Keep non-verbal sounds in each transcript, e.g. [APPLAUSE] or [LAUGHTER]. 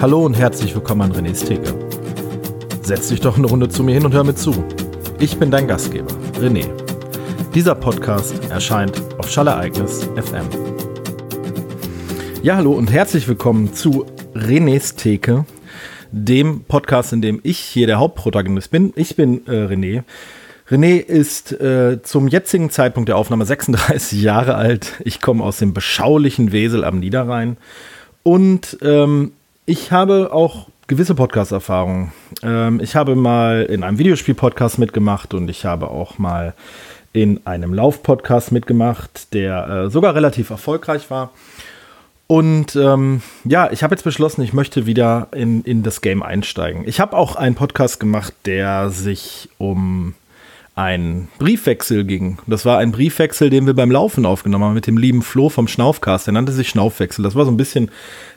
Hallo und herzlich willkommen an René's Theke. Setz dich doch eine Runde zu mir hin und hör mir zu. Ich bin dein Gastgeber, René. Dieser Podcast erscheint auf Schallereignis FM. Ja, hallo und herzlich willkommen zu René's Theke, dem Podcast, in dem ich hier der Hauptprotagonist bin. Ich bin äh, René. René ist äh, zum jetzigen Zeitpunkt der Aufnahme 36 Jahre alt. Ich komme aus dem beschaulichen Wesel am Niederrhein. Und ähm, ich habe auch gewisse Podcast-Erfahrungen. Ähm, ich habe mal in einem Videospiel-Podcast mitgemacht und ich habe auch mal in einem Lauf-Podcast mitgemacht, der äh, sogar relativ erfolgreich war. Und ähm, ja, ich habe jetzt beschlossen, ich möchte wieder in, in das Game einsteigen. Ich habe auch einen Podcast gemacht, der sich um einen Briefwechsel ging. Das war ein Briefwechsel, den wir beim Laufen aufgenommen haben mit dem lieben Flo vom Schnaufcast. Der nannte sich Schnaufwechsel. Das war so ein bisschen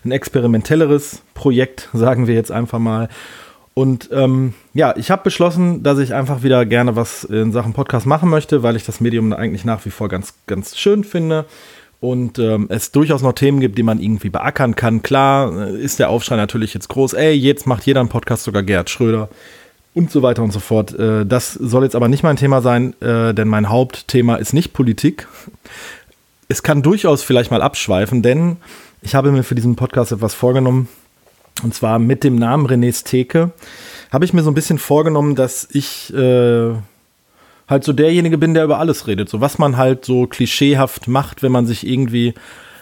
ein experimentelleres Projekt, [LAUGHS] sagen wir jetzt einfach mal. Und ähm, ja, ich habe beschlossen, dass ich einfach wieder gerne was in Sachen Podcast machen möchte, weil ich das Medium eigentlich nach wie vor ganz, ganz schön finde und ähm, es durchaus noch Themen gibt, die man irgendwie beackern kann. Klar äh, ist der Aufschrei natürlich jetzt groß, ey, jetzt macht jeder einen Podcast, sogar Gerhard Schröder und so weiter und so fort. Äh, das soll jetzt aber nicht mein Thema sein, äh, denn mein Hauptthema ist nicht Politik. Es kann durchaus vielleicht mal abschweifen, denn ich habe mir für diesen Podcast etwas vorgenommen. Und zwar mit dem Namen René's Theke habe ich mir so ein bisschen vorgenommen, dass ich äh, halt so derjenige bin, der über alles redet. So was man halt so klischeehaft macht, wenn man sich irgendwie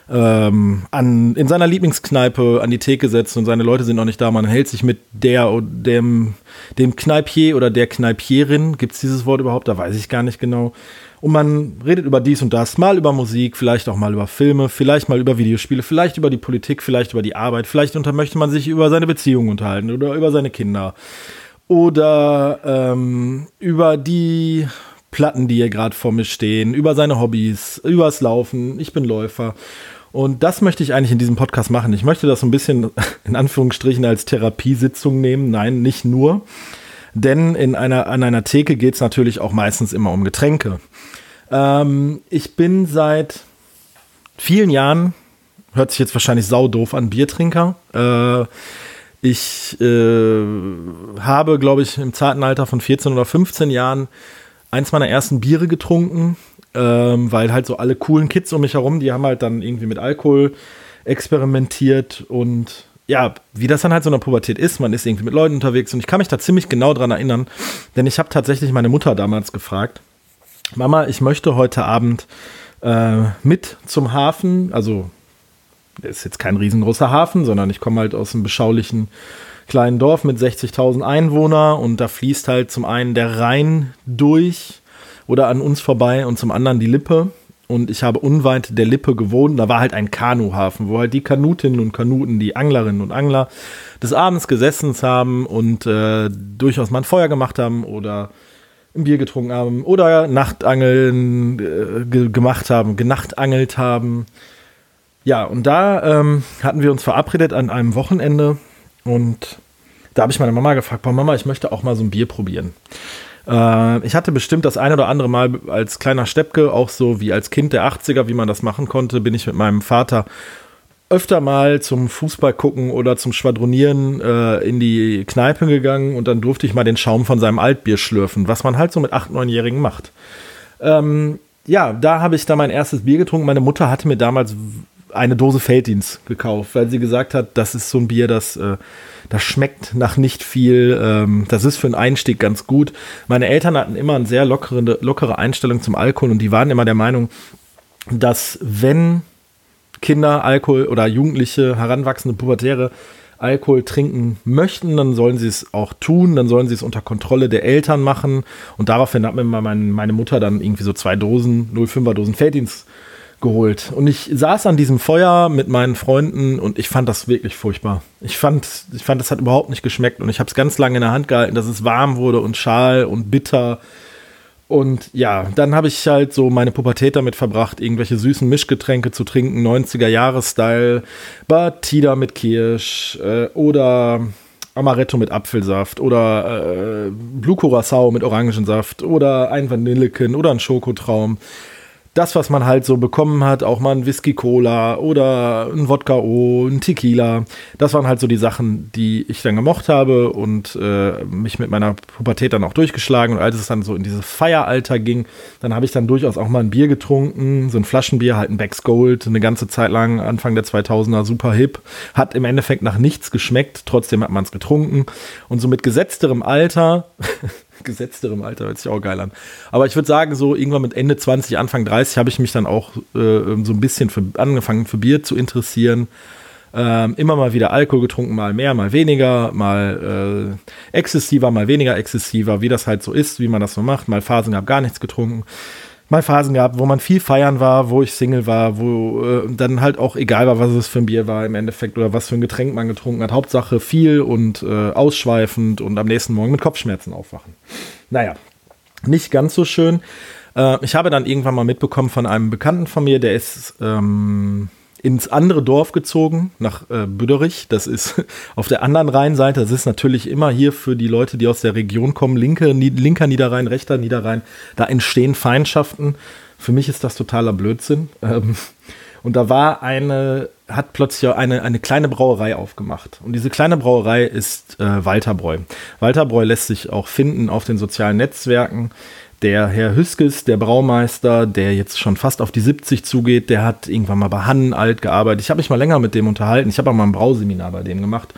ähm, an, in seiner Lieblingskneipe an die Theke setzt und seine Leute sind noch nicht da. Man hält sich mit der oder dem, dem Kneipier oder der Kneipierin, gibt es dieses Wort überhaupt? Da weiß ich gar nicht genau. Und man redet über dies und das, mal über Musik, vielleicht auch mal über Filme, vielleicht mal über Videospiele, vielleicht über die Politik, vielleicht über die Arbeit, vielleicht unter möchte man sich über seine Beziehung unterhalten oder über seine Kinder oder ähm, über die Platten, die hier gerade vor mir stehen, über seine Hobbys, übers Laufen. Ich bin Läufer. Und das möchte ich eigentlich in diesem Podcast machen. Ich möchte das so ein bisschen [LAUGHS] in Anführungsstrichen als Therapiesitzung nehmen. Nein, nicht nur. Denn in einer, an einer Theke geht es natürlich auch meistens immer um Getränke. Ähm, ich bin seit vielen Jahren, hört sich jetzt wahrscheinlich saudoof an, Biertrinker. Äh, ich äh, habe, glaube ich, im zarten Alter von 14 oder 15 Jahren eins meiner ersten Biere getrunken ähm, weil halt so alle coolen Kids um mich herum, die haben halt dann irgendwie mit Alkohol experimentiert und ja, wie das dann halt so in der Pubertät ist, man ist irgendwie mit Leuten unterwegs und ich kann mich da ziemlich genau dran erinnern, denn ich habe tatsächlich meine Mutter damals gefragt, Mama, ich möchte heute Abend äh, mit zum Hafen, also ist jetzt kein riesengroßer Hafen, sondern ich komme halt aus einem beschaulichen kleinen Dorf mit 60.000 Einwohnern und da fließt halt zum einen der Rhein durch oder an uns vorbei und zum anderen die Lippe. Und ich habe unweit der Lippe gewohnt. Da war halt ein Kanuhafen, wo halt die Kanutinnen und Kanuten, die Anglerinnen und Angler des Abends gesessen haben und äh, durchaus mal ein Feuer gemacht haben oder ein Bier getrunken haben oder Nachtangeln äh, ge gemacht haben, genachtangelt haben. Ja, und da ähm, hatten wir uns verabredet an einem Wochenende und da habe ich meine Mama gefragt, Mama, ich möchte auch mal so ein Bier probieren. Äh, ich hatte bestimmt das ein oder andere Mal als kleiner Steppke, auch so wie als Kind der 80er, wie man das machen konnte, bin ich mit meinem Vater öfter mal zum Fußball gucken oder zum Schwadronieren äh, in die Kneipe gegangen und dann durfte ich mal den Schaum von seinem Altbier schlürfen, was man halt so mit 8-, 9-Jährigen macht. Ähm, ja, da habe ich da mein erstes Bier getrunken. Meine Mutter hatte mir damals eine Dose Felddienst gekauft, weil sie gesagt hat, das ist so ein Bier, das, äh, das schmeckt nach nicht viel. Ähm, das ist für einen Einstieg ganz gut. Meine Eltern hatten immer eine sehr lockere, lockere Einstellung zum Alkohol und die waren immer der Meinung, dass wenn Kinder Alkohol oder Jugendliche, heranwachsende Pubertäre Alkohol trinken möchten, dann sollen sie es auch tun, dann sollen sie es unter Kontrolle der Eltern machen. Und daraufhin hat mir meine Mutter dann irgendwie so zwei Dosen, 05er Dosen Felddienst geholt. Und ich saß an diesem Feuer mit meinen Freunden und ich fand das wirklich furchtbar. Ich fand, ich fand, das hat überhaupt nicht geschmeckt und ich habe es ganz lange in der Hand gehalten, dass es warm wurde und schal und bitter. Und ja, dann habe ich halt so meine Pubertät damit verbracht, irgendwelche süßen Mischgetränke zu trinken, 90er-Jahres-Style, Batida mit Kirsch äh, oder Amaretto mit Apfelsaft oder äh, Blue Curacao mit Orangensaft oder ein Vanilleken oder ein Schokotraum das, was man halt so bekommen hat, auch mal ein Whisky Cola oder ein Wodka O, ein Tequila. Das waren halt so die Sachen, die ich dann gemocht habe und äh, mich mit meiner Pubertät dann auch durchgeschlagen. Und als es dann so in dieses Feieralter ging, dann habe ich dann durchaus auch mal ein Bier getrunken, so ein Flaschenbier, halt ein Becks Gold, eine ganze Zeit lang, Anfang der 2000er, super hip. Hat im Endeffekt nach nichts geschmeckt, trotzdem hat man es getrunken. Und so mit gesetzterem Alter [LAUGHS] gesetzterem Alter, hört sich auch geil an. Aber ich würde sagen, so irgendwann mit Ende 20, Anfang 30 habe ich mich dann auch äh, so ein bisschen für, angefangen für Bier zu interessieren. Ähm, immer mal wieder Alkohol getrunken, mal mehr, mal weniger, mal äh, exzessiver, mal weniger exzessiver, wie das halt so ist, wie man das so macht. Mal Phasen gehabt, gar nichts getrunken mal Phasen gehabt, wo man viel feiern war, wo ich Single war, wo äh, dann halt auch egal war, was es für ein Bier war im Endeffekt oder was für ein Getränk man getrunken hat. Hauptsache viel und äh, ausschweifend und am nächsten Morgen mit Kopfschmerzen aufwachen. Naja, nicht ganz so schön. Äh, ich habe dann irgendwann mal mitbekommen von einem Bekannten von mir, der ist ähm, ins andere Dorf gezogen, nach äh, Büderich. Das ist [LAUGHS] auf der anderen Rheinseite. Das ist natürlich immer hier für die Leute, die aus der Region kommen, linke, linker Niederrhein, rechter Niederrhein. Da entstehen Feindschaften. Für mich ist das totaler Blödsinn. [LAUGHS] Ähm, und da war eine, hat plötzlich eine, eine kleine Brauerei aufgemacht. Und diese kleine Brauerei ist äh, Walterbräu. Walterbräu lässt sich auch finden auf den sozialen Netzwerken. Der Herr Hüskes, der Braumeister, der jetzt schon fast auf die 70 zugeht, der hat irgendwann mal bei Hannen alt gearbeitet. Ich habe mich mal länger mit dem unterhalten. Ich habe auch mal ein Brauseminar bei dem gemacht.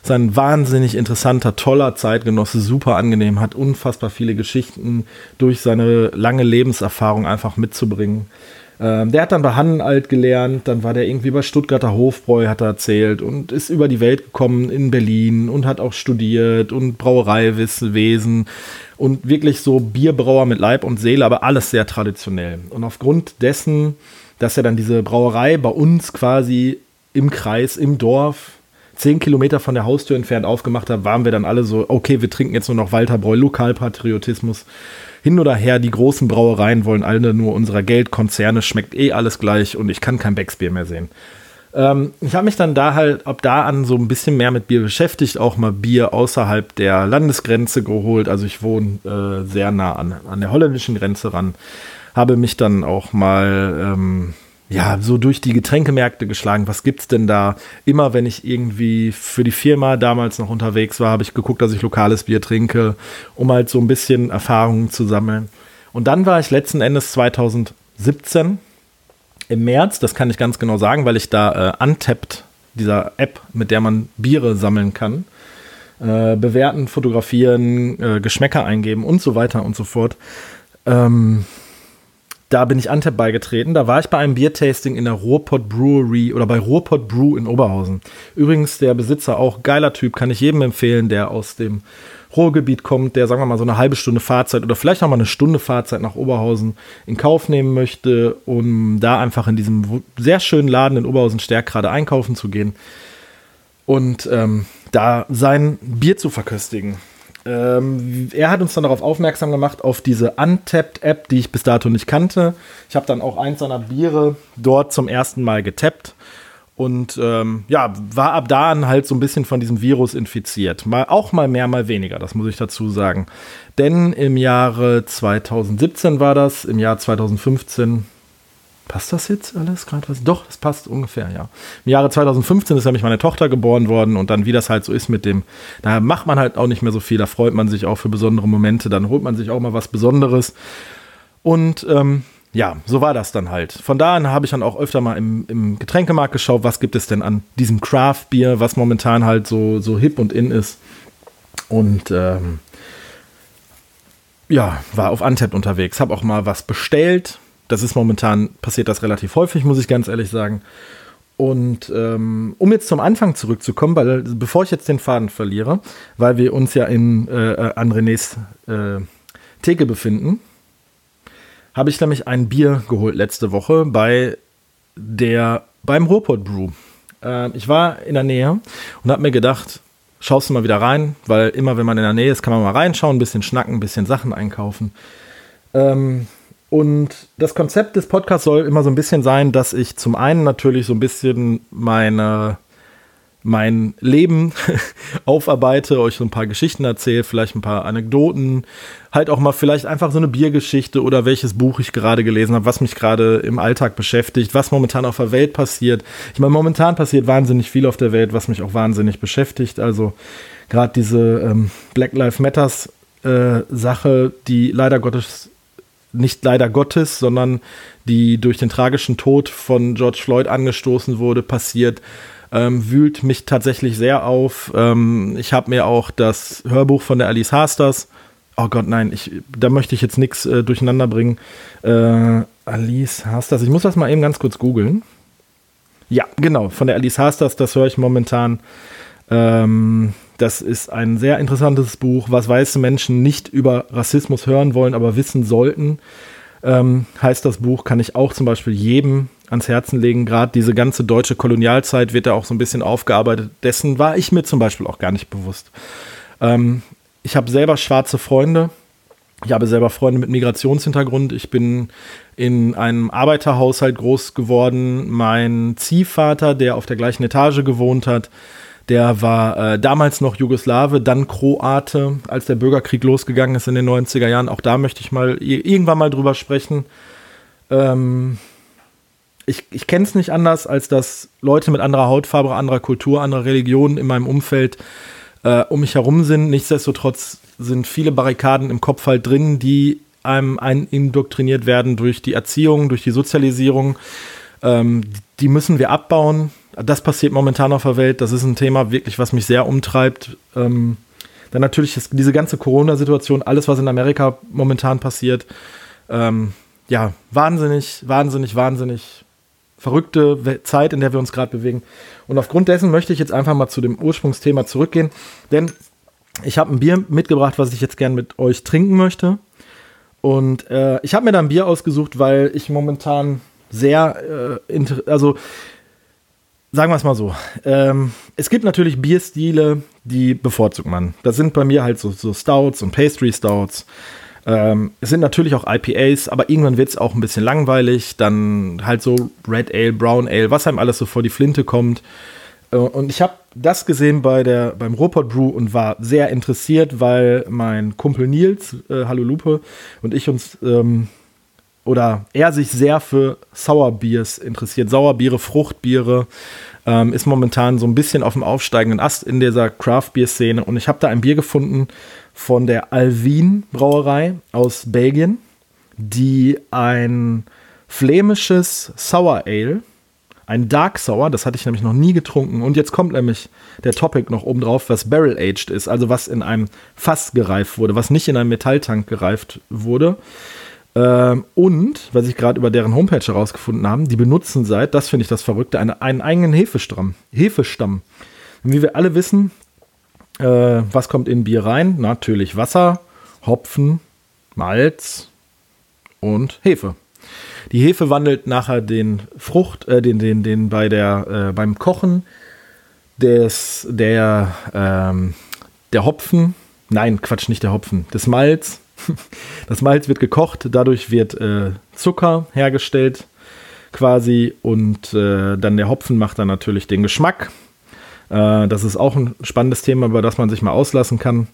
Ist ein wahnsinnig interessanter, toller Zeitgenosse, super angenehm, hat unfassbar viele Geschichten durch seine lange Lebenserfahrung einfach mitzubringen. Ähm, der hat dann bei Hannenalt gelernt, dann war der irgendwie bei Stuttgarter Hofbräu, hat er erzählt, und ist über die Welt gekommen in Berlin und hat auch studiert und Brauereiwesen und wirklich so Bierbrauer mit Leib und Seele, aber alles sehr traditionell. Und aufgrund dessen, dass er dann diese Brauerei bei uns quasi im Kreis, im Dorf, zehn Kilometer von der Haustür entfernt aufgemacht hat, waren wir dann alle so, okay, wir trinken jetzt nur noch Walterbräu, Lokalpatriotismus. Hin oder her, die großen Brauereien wollen alle nur unserer Geldkonzerne, schmeckt eh alles gleich und ich kann kein Becksbier mehr sehen. Ähm, ich habe mich dann da halt ab da an so ein bisschen mehr mit Bier beschäftigt, auch mal Bier außerhalb der Landesgrenze geholt. Also ich wohne äh, sehr nah an, an der holländischen Grenze ran. Habe mich dann auch mal ähm, ja, so durch die Getränkemärkte geschlagen. Was gibt's denn da? Immer wenn ich irgendwie für die Firma damals noch unterwegs war, habe ich geguckt, dass ich lokales Bier trinke, um halt so ein bisschen Erfahrungen zu sammeln. Und dann war ich letzten Endes 2017 im März, das kann ich ganz genau sagen, weil ich da äh, Untapped, dieser App, mit der man Biere sammeln kann, äh, bewerten, fotografieren, äh, Geschmäcker eingeben und so weiter und so fort. Ähm, da bin ich Antep beigetreten. Da war ich bei einem Biertasting in der Ruhrpott Brewery oder bei Ruhrpott Brew in Oberhausen. Übrigens, der Besitzer auch geiler Typ, kann ich jedem empfehlen, der aus dem Ruhrgebiet kommt, der, sagen wir mal, so eine halbe Stunde Fahrzeit oder vielleicht auch mal eine Stunde Fahrzeit nach Oberhausen in Kauf nehmen möchte, um da einfach in diesem sehr schönen Laden in Oberhausen Stärk gerade einkaufen zu gehen und ähm, da sein Bier zu verköstigen. Ähm, er hat uns dann darauf aufmerksam gemacht, auf diese Untapped-App, die ich bis dato nicht kannte. Ich habe dann auch eins seiner Biere dort zum ersten Mal getappt und ähm, ja, war ab da an halt so ein bisschen von diesem Virus infiziert. Mal auch mal mehr, mal weniger, das muss ich dazu sagen. Denn im Jahre 2017 war das, im Jahr 2015 Passt das jetzt alles gerade? Doch, das passt ungefähr, ja. Im Jahre 2015 ist nämlich meine Tochter geboren worden und dann, wie das halt so ist mit dem, da macht man halt auch nicht mehr so viel, da freut man sich auch für besondere Momente, dann holt man sich auch mal was Besonderes. Und ähm, ja, so war das dann halt. Von da an habe ich dann auch öfter mal im, im Getränkemarkt geschaut, was gibt es denn an diesem Craft-Bier, was momentan halt so, so hip und in ist. Und ähm, ja, war auf Untapped unterwegs, habe auch mal was bestellt. Das ist momentan, passiert das relativ häufig, muss ich ganz ehrlich sagen. Und ähm, um jetzt zum Anfang zurückzukommen, weil bevor ich jetzt den Faden verliere, weil wir uns ja in, äh, an Renés äh, Theke befinden, habe ich nämlich ein Bier geholt letzte Woche bei der beim Ruhrpott Brew. Äh, ich war in der Nähe und habe mir gedacht, schaust du mal wieder rein, weil immer wenn man in der Nähe ist, kann man mal reinschauen, ein bisschen schnacken, ein bisschen Sachen einkaufen. Ähm, und das Konzept des Podcasts soll immer so ein bisschen sein, dass ich zum einen natürlich so ein bisschen meine mein Leben [LAUGHS] aufarbeite, euch so ein paar Geschichten erzähle, vielleicht ein paar Anekdoten, halt auch mal vielleicht einfach so eine Biergeschichte oder welches Buch ich gerade gelesen habe, was mich gerade im Alltag beschäftigt, was momentan auf der Welt passiert. Ich meine, momentan passiert wahnsinnig viel auf der Welt, was mich auch wahnsinnig beschäftigt. Also gerade diese ähm, Black Lives Matters äh, Sache, die leider Gottes nicht leider Gottes, sondern die durch den tragischen Tod von George Floyd angestoßen wurde, passiert ähm, wühlt mich tatsächlich sehr auf. Ähm, ich habe mir auch das Hörbuch von der Alice Hasters. Oh Gott, nein, ich, da möchte ich jetzt nichts äh, durcheinander bringen. Äh, Alice Hasters, ich muss das mal eben ganz kurz googeln. Ja, genau, von der Alice Hasters, das höre ich momentan. Ähm, das ist ein sehr interessantes Buch, was weiße Menschen nicht über Rassismus hören wollen, aber wissen sollten. Ähm, heißt das Buch, kann ich auch zum Beispiel jedem ans Herzen legen. Gerade diese ganze deutsche Kolonialzeit wird da auch so ein bisschen aufgearbeitet. Dessen war ich mir zum Beispiel auch gar nicht bewusst. Ähm, ich habe selber schwarze Freunde. Ich habe selber Freunde mit Migrationshintergrund. Ich bin in einem Arbeiterhaushalt groß geworden. Mein Ziehvater, der auf der gleichen Etage gewohnt hat, der war äh, damals noch Jugoslawe, dann Kroate, als der Bürgerkrieg losgegangen ist in den 90er Jahren. Auch da möchte ich mal irgendwann mal drüber sprechen. Ähm, ich, ich kenne es nicht anders, als dass Leute mit anderer Hautfarbe, anderer Kultur, anderer Religion in meinem Umfeld äh, um mich herum sind. Nichtsdestotrotz sind viele Barrikaden im Kopf halt drin, die einem indoktriniert werden durch die Erziehung, durch die Sozialisierung. Ähm, die müssen wir abbauen. Das passiert momentan auf der Welt. Das ist ein Thema wirklich, was mich sehr umtreibt. Ähm, dann natürlich ist diese ganze Corona-Situation, alles, was in Amerika momentan passiert. Ähm, ja, wahnsinnig, wahnsinnig, wahnsinnig verrückte Zeit, in der wir uns gerade bewegen. Und aufgrund dessen möchte ich jetzt einfach mal zu dem Ursprungsthema zurückgehen, denn ich habe ein Bier mitgebracht, was ich jetzt gern mit euch trinken möchte. Und äh, ich habe mir da ein Bier ausgesucht, weil ich momentan sehr, äh, also sagen wir es mal so. Ähm, es gibt natürlich Bierstile, die bevorzugt man. Das sind bei mir halt so, so Stouts und Pastry Stouts. Ähm, es sind natürlich auch IPAs, aber irgendwann wird es auch ein bisschen langweilig. Dann halt so Red Ale, Brown Ale, was einem alles so vor die Flinte kommt. Äh, und ich habe das gesehen bei der, beim Ruhrpott Brew und war sehr interessiert, weil mein Kumpel Nils, äh, Hallo Lupe, und ich uns ähm, oder er sich sehr für Sauerbiers interessiert. Sauerbiere, Fruchtbiere. Ähm, ist momentan so ein bisschen auf dem aufsteigenden Ast in dieser Craft-Bier-Szene. Und ich habe da ein Bier gefunden, von der Alvin Brauerei aus Belgien, die ein flämisches Sour Ale, ein Dark Sour, das hatte ich nämlich noch nie getrunken. Und jetzt kommt nämlich der Topic noch oben drauf, was Barrel Aged ist, also was in einem Fass gereift wurde, was nicht in einem Metalltank gereift wurde. Ähm, und, was ich gerade über deren Homepage herausgefunden habe, die benutzen seit, das finde ich das Verrückte, eine, einen eigenen Hefestamm. Hefestamm. Und wie wir alle wissen, äh, was kommt in Bier rein? Natürlich Wasser, Hopfen, Malz und Hefe. Die Hefe wandelt nachher den Frucht, äh, den, den, den bei der, äh, beim Kochen des, der, ähm, der Hopfen, nein, Quatsch, nicht der Hopfen, des Malz. [LAUGHS] Das Malz wird gekocht, dadurch wird äh, Zucker hergestellt quasi und äh, dann der Hopfen macht dann natürlich den Geschmack äh, das ist auch ein spannendes Thema, über das man sich mal auslassen kann.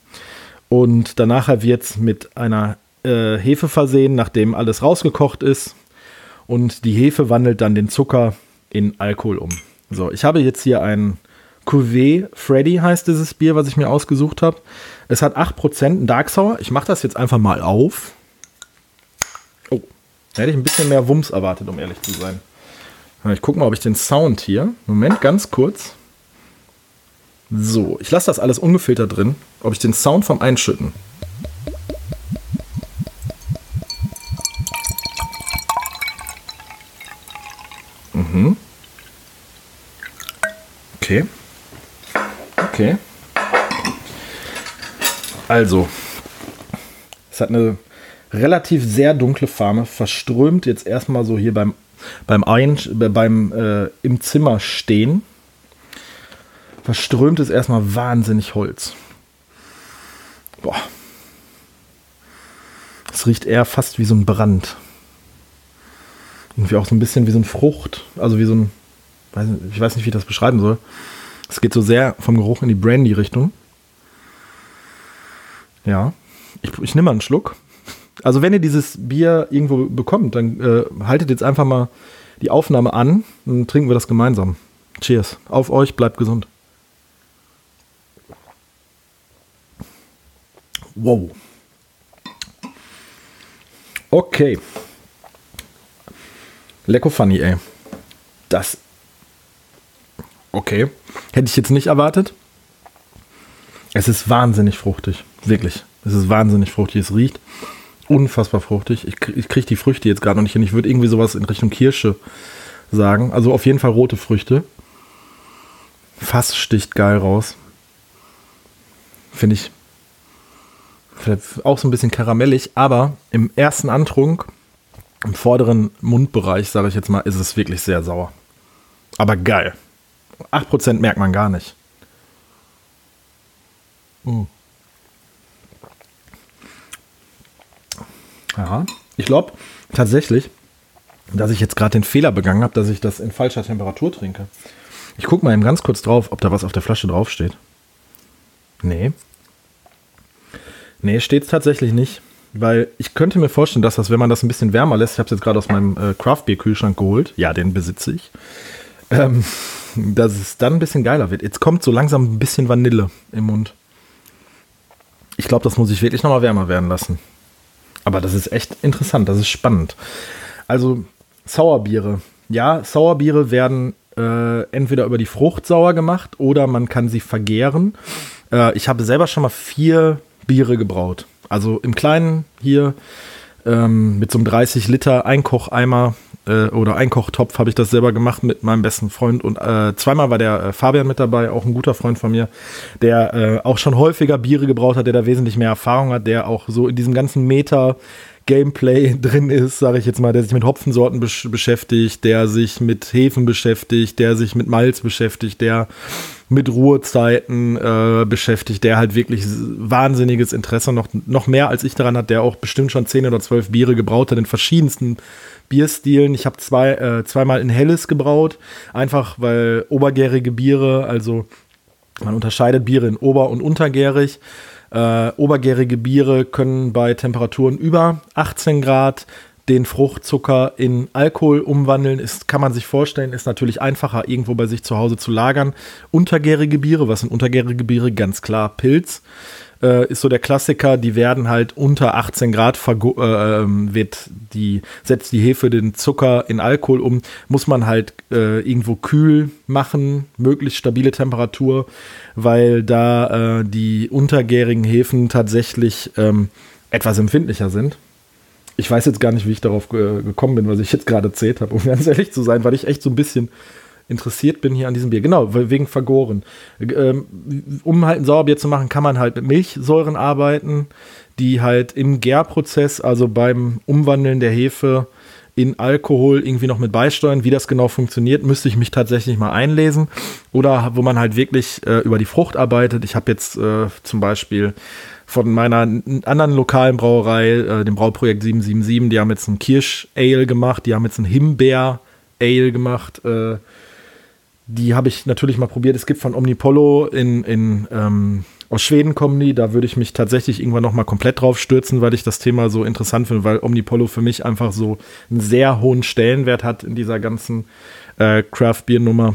Und danach wird es mit einer äh, Hefe versehen, nachdem alles rausgekocht ist. Und die Hefe wandelt dann den Zucker in Alkohol um. So, ich habe jetzt hier ein Cuvée Freddy heißt dieses Bier, was ich mir ausgesucht habe. Es hat 8% ein Dark Sour. Ich mache das jetzt einfach mal auf. Oh, da hätte ich ein bisschen mehr Wumms erwartet, um ehrlich zu sein. Ich gucke mal, ob ich den Sound hier. Moment, ganz kurz. So, ich lasse das alles ungefiltert drin, ob ich den Sound vom Einschütten. Mhm. Okay. Okay. Also, es hat eine relativ sehr dunkle Farbe, verströmt jetzt erstmal so hier beim beim, Ein, beim äh, im Zimmer stehen verströmt es erstmal wahnsinnig Holz. Boah. Es riecht eher fast wie so ein Brand. Irgendwie auch so ein bisschen wie so ein Frucht. Also wie so ein, ich weiß nicht, wie ich das beschreiben soll. Es geht so sehr vom Geruch in die Brandy-Richtung. Ja, ich, ich nehme mal einen Schluck. Also wenn ihr dieses Bier irgendwo bekommt, dann äh, haltet jetzt einfach mal die Aufnahme an und trinken wir das gemeinsam. Cheers. Auf euch, bleibt gesund. Wow. Okay. Lecko funny, ey. Das. Okay. Hätte ich jetzt nicht erwartet. Es ist wahnsinnig fruchtig. Wirklich. Es ist wahnsinnig fruchtig. Es riecht unfassbar fruchtig. Ich, kriege die Früchte jetzt gerade noch nicht hin. Ich würde irgendwie sowas in Richtung Kirsche sagen. Also auf jeden Fall rote Früchte. Fass sticht geil raus. Finde ich auch so ein bisschen karamellig, aber im ersten Antrunk, im vorderen Mundbereich, sage ich jetzt mal, ist es wirklich sehr sauer. Aber geil. 8% merkt man gar nicht. Mm. Ja, ich glaube tatsächlich, dass ich jetzt gerade den Fehler begangen habe, dass ich das in falscher Temperatur trinke. Ich gucke mal eben ganz kurz drauf, ob da was auf der Flasche draufsteht. Nee. Nee, steht es tatsächlich nicht. Weil ich könnte mir vorstellen, dass das, wenn man das ein bisschen wärmer lässt, ich habe es jetzt gerade aus meinem äh, Craft Beer Kühlschrank geholt, ja, den besitze ich, ähm, [LAUGHS] dass es dann ein bisschen geiler wird. Jetzt kommt so langsam ein bisschen Vanille im Mund. Ich glaube, das muss ich wirklich nochmal wärmer werden lassen. Aber das ist echt interessant, das ist spannend. Also Sauerbiere. Ja, Sauerbiere werden äh, entweder über die Frucht sauer gemacht oder man kann sie vergären. Äh, ich habe selber schon mal vier Biere gebraut. Also im Kleinen hier ähm, mit so einem 30 Liter Einkocheimer äh, oder Einkochtopf habe ich das selber gemacht mit meinem besten Freund. Und äh, zweimal war der äh, Fabian mit dabei, auch ein guter Freund von mir, der äh, auch schon häufiger Biere gebraut hat, der da wesentlich mehr Erfahrung hat, der auch so in diesem ganzen Meter Gameplay [LAUGHS] drin ist, sage ich jetzt mal, der sich mit Hopfensorten besch beschäftigt, der sich mit Hefen beschäftigt, der sich mit Malz beschäftigt, der mit Ruhezeiten äh, beschäftigt, der halt wirklich wahnsinniges Interesse noch, noch mehr als ich daran hat, der auch bestimmt schon zehn oder zwölf Biere gebraut hat in verschiedensten Bierstilen. Ich habe zwei, äh, zweimal in Helles gebraut, einfach weil obergärige Biere, also man unterscheidet Biere in ober- und untergärig. Äh, obergärige Biere können bei Temperaturen über 18 Grad den Fruchtzucker in Alkohol umwandeln, ist, kann man sich vorstellen, ist natürlich einfacher irgendwo bei sich zu Hause zu lagern. Untergärige Biere, was sind untergärige Biere? Ganz klar Pilz äh, ist so der Klassiker. Die werden halt unter 18 Grad äh, ähm, wird die setzt die Hefe den Zucker in Alkohol um. Muss man halt äh, irgendwo kühl machen, möglichst stabile Temperatur, weil da äh, die untergärigen Hefen tatsächlich ähm, etwas empfindlicher sind. Ich weiß jetzt gar nicht, wie ich darauf gekommen bin, was ich jetzt gerade erzählt habe, um [LAUGHS] ganz ehrlich zu sein, weil ich echt so ein bisschen interessiert bin hier an diesem Bier. Genau, wegen Vergoren. Ähm, um halt ein Sauerbier zu machen, kann man halt mit Milchsäuren arbeiten, die halt im Gärprozess, also beim Umwandeln der Hefe in Alkohol irgendwie noch mit beisteuern. Wie das genau funktioniert, müsste ich mich tatsächlich mal einlesen. Oder wo man halt wirklich äh, über die Frucht arbeitet. Ich habe jetzt äh, zum Beispiel von meiner anderen lokalen Brauerei, äh, dem Brauprojekt 777, die haben jetzt ein Kirsch-Ale gemacht, die haben jetzt ein Himbeer-Ale gemacht. Äh, die habe ich natürlich mal probiert. Es gibt von Omnipollo in, in ähm, aus Schweden kommen die. Da würde ich mich tatsächlich irgendwann noch mal komplett drauf stürzen, weil ich das Thema so interessant finde, weil Omnipollo für mich einfach so einen sehr hohen Stellenwert hat in dieser ganzen äh, Craft-Bier-Nummer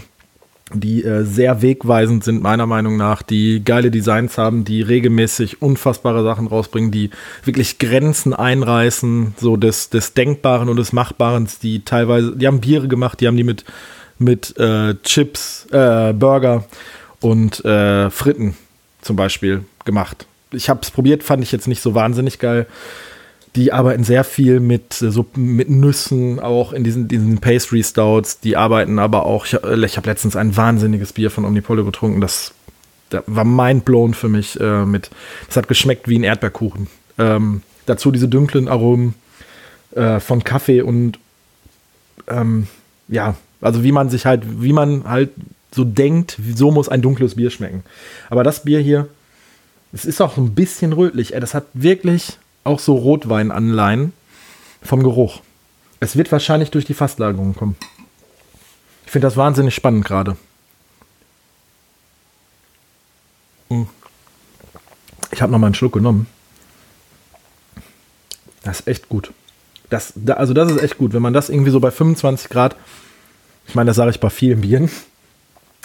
die äh, sehr wegweisend sind, meiner Meinung nach, die geile Designs haben, die regelmäßig unfassbare Sachen rausbringen, die wirklich Grenzen einreißen, so des, des Denkbaren und des Machbaren, die teilweise, die haben Biere gemacht, die haben die mit mit äh, Chips, äh, Burger und äh, Fritten zum Beispiel gemacht. Ich habe es probiert, fand ich jetzt nicht so wahnsinnig geil. Die arbeiten sehr viel mit, äh, so mit Nüssen, auch in diesen, diesen Pastry Stouts. Die arbeiten aber auch, ich, äh, ich habe letztens ein wahnsinniges Bier von Omnipollo getrunken. Das, das war mindblown für mich. Äh, mit, das hat geschmeckt wie ein Erdbeerkuchen. Ähm, dazu diese dunklen Aromen von Kaffee und ähm, ja, also wie man sich halt, wie man halt so denkt, so muss ein dunkles Bier schmecken. Aber das Bier hier, es ist auch ein bisschen rötlich. Das hat wirklich auch so Rotweinanleihen vom Geruch. Es wird wahrscheinlich durch die Fastlagerung kommen. Ich finde das wahnsinnig spannend gerade. Hm. Ich habe noch mal einen Schluck genommen. Das ist echt gut. Das, also das ist echt gut, wenn man das irgendwie so bei 25 Grad ich meine, das sage ich bei vielen Bieren,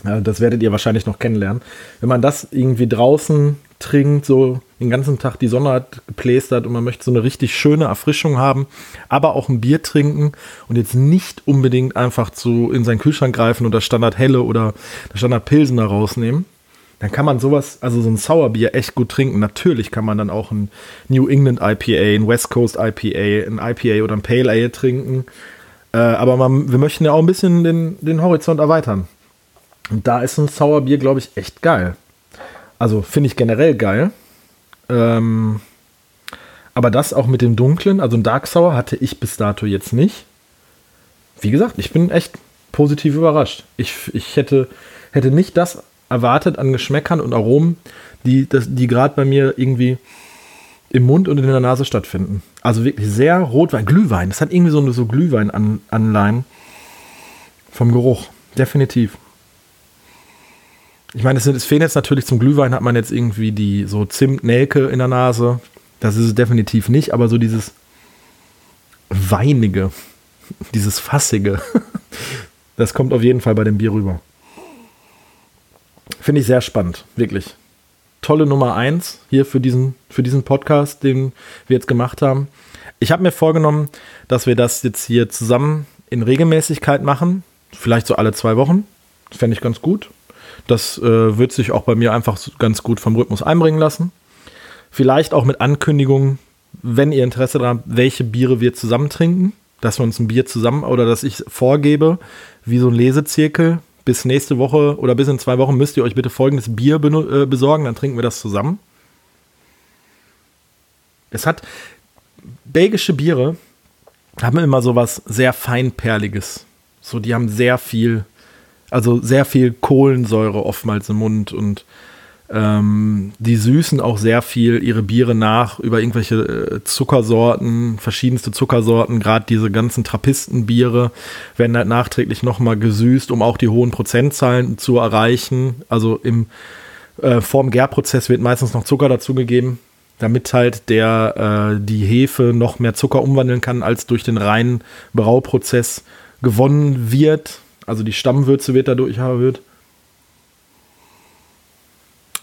das werdet ihr wahrscheinlich noch kennenlernen, wenn man das irgendwie draußen trinkt, so den ganzen Tag die Sonne hat geplästert und man möchte so eine richtig schöne Erfrischung haben, aber auch ein Bier trinken und jetzt nicht unbedingt einfach zu in seinen Kühlschrank greifen und das Standard Helle oder das Standard Pilsener rausnehmen, dann kann man sowas, also so ein Sauerbier echt gut trinken. Natürlich kann man dann auch ein New England IPA, ein West Coast IPA, ein IPA oder ein Pale Ale trinken. Äh, aber man, wir möchten ja auch ein bisschen den, den Horizont erweitern. Und da ist ein Sauerbier, glaube ich, echt geil. Also finde ich generell geil. Ähm, aber das auch mit dem dunklen, also ein Dark Sour hatte ich bis dato jetzt nicht. Wie gesagt, ich bin echt positiv überrascht. Ich, ich hätte, hätte nicht das erwartet an Geschmäckern und Aromen, die, die gerade bei mir irgendwie im Mund und in der Nase stattfinden. Also wirklich sehr Rotwein, Glühwein. Das hat irgendwie so, so Glühwein-Anleihen vom Geruch. Definitiv. Ich meine, es, es fehlen jetzt natürlich zum Glühwein, hat man jetzt irgendwie die so Zimt-Nelke in der Nase. Das ist es definitiv nicht, aber so dieses Weinige, [LAUGHS] dieses Fassige, [LAUGHS] das kommt auf jeden Fall bei dem Bier rüber. Finde ich sehr spannend, wirklich. Tolle Nummer eins hier für diesen, für diesen Podcast, den wir jetzt gemacht haben. Ich habe mir vorgenommen, dass wir das jetzt hier zusammen in Regelmäßigkeit machen. Vielleicht so alle zwei Wochen. Das fände ich ganz gut. Das äh, wird sich auch bei mir einfach ganz gut vom Rhythmus einbringen lassen. Vielleicht auch mit Ankündigungen, wenn ihr Interesse daran habt, welche Biere wir zusammen trinken. Dass wir uns ein Bier zusammen oder dass ich vorgebe, wie so ein Lesezirkel, bis nächste Woche oder bis in zwei Wochen müsst ihr euch bitte folgendes Bier äh, besorgen, dann trinken wir das zusammen. Es hat belgische Biere haben immer so was sehr feinperliges. So, die haben sehr viel, also sehr viel Kohlensäure oftmals im Mund und ähm, die süßen auch sehr viel ihre Biere nach über irgendwelche äh, Zuckersorten, verschiedenste Zuckersorten. Gerade diese ganzen Trappistenbiere werden halt nachträglich nochmal gesüßt, um auch die hohen Prozentzahlen zu erreichen. Also im äh, vorm Gärprozess wird meistens noch Zucker dazugegeben, damit halt der äh, die Hefe noch mehr Zucker umwandeln kann, als durch den reinen Brauprozess gewonnen wird. Also die Stammwürze wird dadurch erhöht.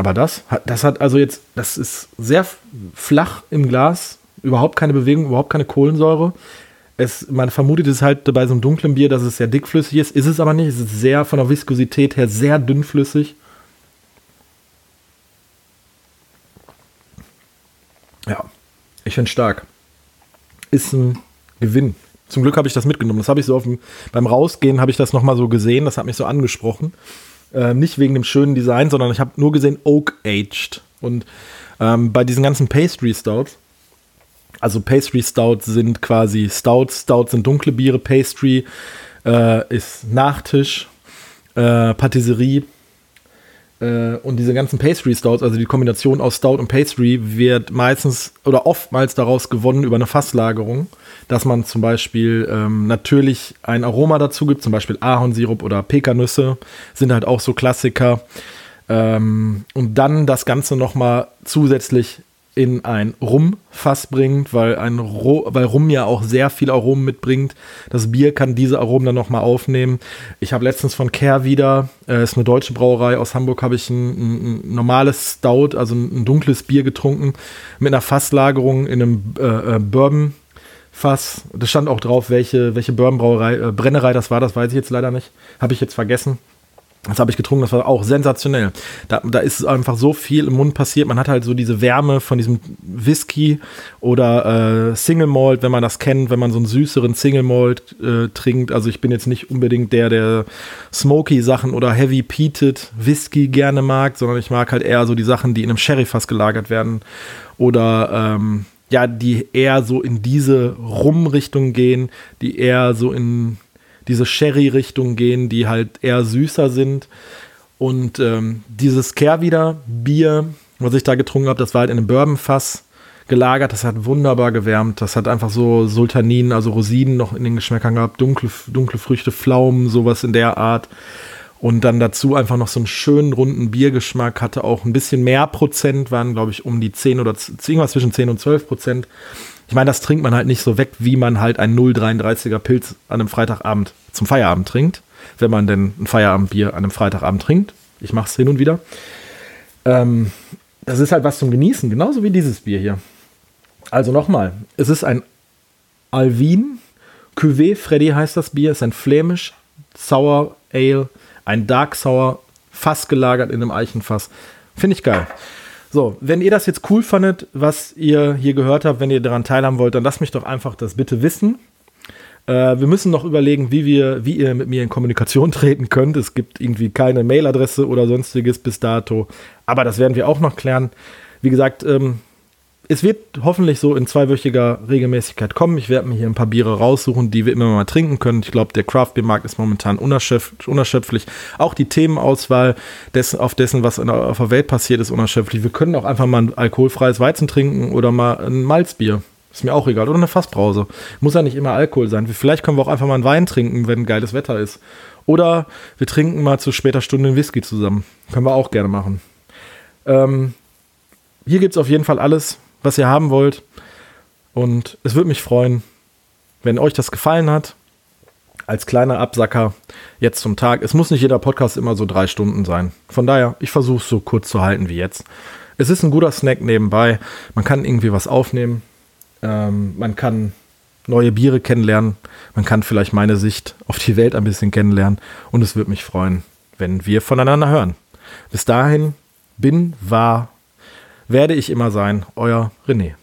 Aber das, das hat also jetzt, das ist sehr flach im Glas, überhaupt keine Bewegung, überhaupt keine Kohlensäure. Es, man vermutet es halt bei so einem dunklen Bier, dass es sehr dickflüssig ist. Ist es aber nicht. Es ist sehr von der Viskosität her sehr dünnflüssig. Ja, ich finde stark. Ist ein Gewinn. Zum Glück habe ich das mitgenommen. Das habe ich so auf dem, beim Rausgehen habe ich das nochmal so gesehen. Das hat mich so angesprochen. Äh, nicht wegen dem schönen Design, sondern ich habe nur gesehen Oak Aged. Und ähm, bei diesen ganzen Pastry Stouts, also Pastry Stouts sind quasi Stouts, Stouts sind dunkle Biere, Pastry äh, ist Nachtisch, äh, Patisserie und diese ganzen Pastry Stouts, also die Kombination aus Stout und Pastry, wird meistens oder oftmals daraus gewonnen über eine Fasslagerung, dass man zum Beispiel ähm, natürlich ein Aroma dazu gibt, zum Beispiel Ahornsirup oder Pekannüsse, sind halt auch so Klassiker. Ähm, und dann das Ganze nochmal zusätzlich in ein Rumfass bringt, weil, ein Ro weil Rum ja auch sehr viel Aromen mitbringt. Das Bier kann diese Aromen dann nochmal aufnehmen. Ich habe letztens von Care wieder, äh, ist eine deutsche Brauerei aus Hamburg, habe ich ein, ein, normales Stout, also ein, dunkles Bier getrunken mit einer Fasslagerung in einem äh, äh, Bourbon. Fass. Da stand auch drauf, welche, welche Bourbonbrauerei, äh, Brennerei das war, das weiß ich jetzt leider nicht. Habe ich jetzt vergessen. Das habe ich getrunken, das war auch sensationell. Da, da ist einfach so viel im Mund passiert. Man hat halt so diese Wärme von diesem Whisky oder äh, Single Malt, wenn man das kennt, wenn man so einen süßeren Single Malt äh, trinkt. Also ich bin jetzt nicht unbedingt der, der Smoky Sachen oder Heavy Peated Whisky gerne mag, sondern ich mag halt eher so die Sachen, die in einem Sherryfass gelagert werden oder ähm, ja, die eher so in diese Rum-Richtung gehen, die eher so in diese Sherry-Richtung gehen, die halt eher süßer sind. Und ähm, dieses Kehrwieder Bier, was ich da getrunken habe, das war halt in einem Bourbonfass gelagert. Das hat wunderbar gewärmt. Das hat einfach so Sultaninen, also Rosinen noch in den Geschmäckern gehabt, dunkle, dunkle Früchte, Pflaumen, sowas in der Art. Und dann dazu einfach noch so einen schönen runden Biergeschmack, hatte auch ein bisschen mehr Prozent, waren glaube ich um die 10 oder irgendwas zwischen 10 und 12 Prozent. Ich meine, das trinkt man halt nicht so weg, wie man halt ein 0,33er Pilz an einem Freitagabend zum Feierabend trinkt, wenn man denn ein Feierabendbier an einem Freitagabend trinkt. Ich mache es hin und wieder. Ähm, das ist halt was zum Genießen, genauso wie dieses Bier hier. Also nochmal, es ist ein Alvin Cuvée Freddy heißt das Bier, ist ein flämisch Sour Ale, ein Dark Sour, fast gelagert in einem Eichenfass. Finde ich geil. So, wenn ihr das jetzt cool fandet, was ihr hier gehört habt, wenn ihr daran teilhaben wollt, dann lasst mich doch einfach das bitte wissen. Äh, wir müssen noch überlegen, wie, wir, wie ihr mit mir in Kommunikation [LAUGHS] treten könnt. Es gibt irgendwie keine Mailadresse oder sonstiges bis dato. Aber das werden wir auch noch klären. Wie gesagt, ähm, es wird hoffentlich so in zweiwöchiger Regelmäßigkeit kommen. Ich werde mir hier ein paar Biere raussuchen, die wir immer mal trinken können. Ich glaube, der Craft Beer Markt ist momentan unerschöpf unerschöpflich. Auch die Themenauswahl dessen, auf dessen, was der, auf der Welt passiert, ist unerschöpflich. Wir können auch einfach mal ein alkoholfreies Weizen trinken oder mal ein Malzbier. Ist mir auch egal. Oder eine Fassbrause. Muss ja nicht immer Alkohol sein. Vielleicht können wir auch einfach mal einen Wein trinken, wenn geiles Wetter ist. Oder wir trinken mal zu später Stunde einen Whisky zusammen. Können wir auch gerne machen. Ähm, hier gibt es auf jeden Fall alles was ihr haben wollt. Und es würde mich freuen, wenn euch das gefallen hat. Als kleiner Absacker jetzt zum Tag. Es muss nicht jeder Podcast immer so drei Stunden sein. Von daher, ich versuche es so kurz zu halten wie jetzt. Es ist ein guter Snack nebenbei. Man kann irgendwie was aufnehmen. Ähm, man kann neue Biere kennenlernen. Man kann vielleicht meine Sicht auf die Welt ein bisschen kennenlernen. Und es würde mich freuen, wenn wir voneinander hören. Bis dahin bin, war, werde ich immer sein, euer René.